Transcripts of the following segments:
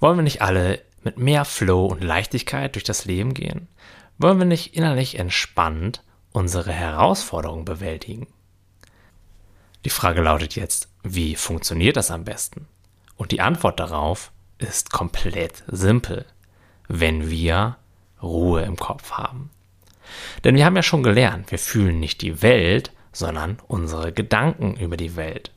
Wollen wir nicht alle mit mehr Flow und Leichtigkeit durch das Leben gehen? Wollen wir nicht innerlich entspannt unsere Herausforderungen bewältigen? Die Frage lautet jetzt, wie funktioniert das am besten? Und die Antwort darauf ist komplett simpel, wenn wir Ruhe im Kopf haben. Denn wir haben ja schon gelernt, wir fühlen nicht die Welt, sondern unsere Gedanken über die Welt.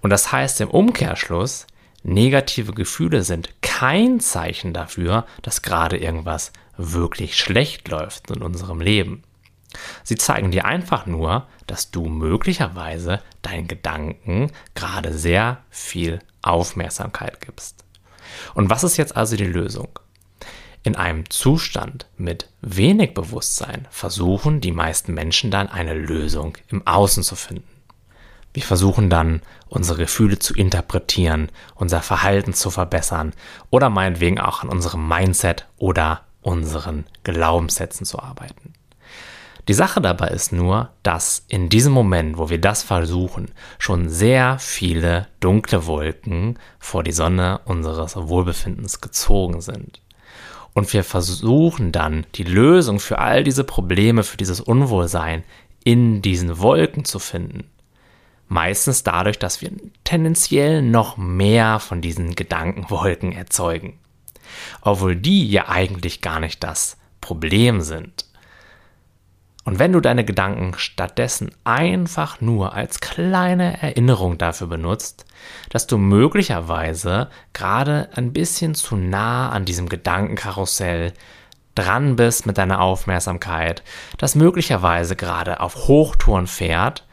Und das heißt im Umkehrschluss, negative Gefühle sind kein Zeichen dafür, dass gerade irgendwas wirklich schlecht läuft in unserem Leben. Sie zeigen dir einfach nur, dass du möglicherweise deinen Gedanken gerade sehr viel Aufmerksamkeit gibst. Und was ist jetzt also die Lösung? In einem Zustand mit wenig Bewusstsein versuchen die meisten Menschen dann eine Lösung im Außen zu finden. Wir versuchen dann, unsere Gefühle zu interpretieren, unser Verhalten zu verbessern oder meinetwegen auch an unserem Mindset oder unseren Glaubenssätzen zu arbeiten. Die Sache dabei ist nur, dass in diesem Moment, wo wir das versuchen, schon sehr viele dunkle Wolken vor die Sonne unseres Wohlbefindens gezogen sind. Und wir versuchen dann die Lösung für all diese Probleme, für dieses Unwohlsein in diesen Wolken zu finden. Meistens dadurch, dass wir tendenziell noch mehr von diesen Gedankenwolken erzeugen. Obwohl die ja eigentlich gar nicht das Problem sind. Und wenn du deine Gedanken stattdessen einfach nur als kleine Erinnerung dafür benutzt, dass du möglicherweise gerade ein bisschen zu nah an diesem Gedankenkarussell dran bist mit deiner Aufmerksamkeit, das möglicherweise gerade auf Hochtouren fährt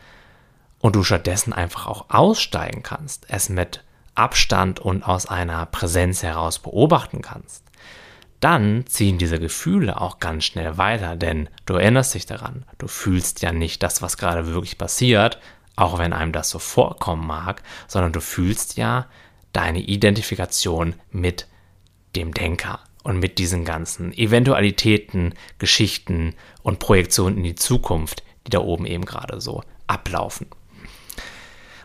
und du stattdessen einfach auch aussteigen kannst, es mit Abstand und aus einer Präsenz heraus beobachten kannst, dann ziehen diese Gefühle auch ganz schnell weiter, denn du erinnerst dich daran, du fühlst ja nicht das, was gerade wirklich passiert, auch wenn einem das so vorkommen mag, sondern du fühlst ja deine Identifikation mit dem Denker und mit diesen ganzen Eventualitäten, Geschichten und Projektionen in die Zukunft, die da oben eben gerade so ablaufen.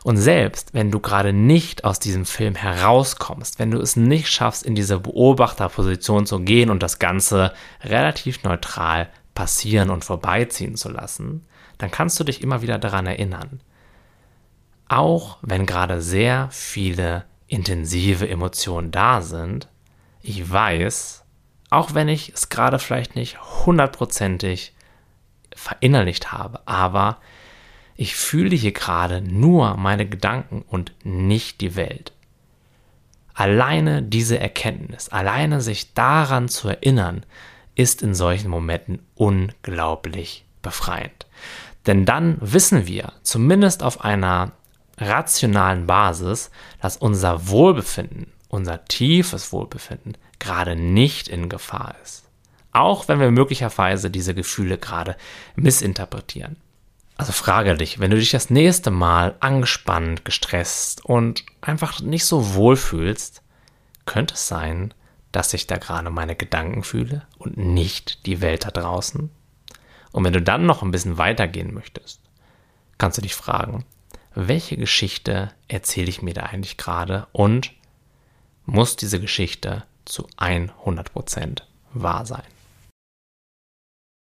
Und selbst wenn du gerade nicht aus diesem Film herauskommst, wenn du es nicht schaffst, in diese Beobachterposition zu gehen und das Ganze relativ neutral passieren und vorbeiziehen zu lassen, dann kannst du dich immer wieder daran erinnern. Auch wenn gerade sehr viele intensive Emotionen da sind, ich weiß, auch wenn ich es gerade vielleicht nicht hundertprozentig verinnerlicht habe, aber ich fühle hier gerade nur meine Gedanken und nicht die Welt. Alleine diese Erkenntnis, alleine sich daran zu erinnern, ist in solchen Momenten unglaublich befreiend. Denn dann wissen wir, zumindest auf einer rationalen Basis, dass unser Wohlbefinden, unser tiefes Wohlbefinden gerade nicht in Gefahr ist. Auch wenn wir möglicherweise diese Gefühle gerade missinterpretieren. Also frage dich, wenn du dich das nächste Mal angespannt, gestresst und einfach nicht so wohl fühlst, könnte es sein, dass ich da gerade meine Gedanken fühle und nicht die Welt da draußen? Und wenn du dann noch ein bisschen weitergehen möchtest, kannst du dich fragen, welche Geschichte erzähle ich mir da eigentlich gerade und muss diese Geschichte zu 100% wahr sein?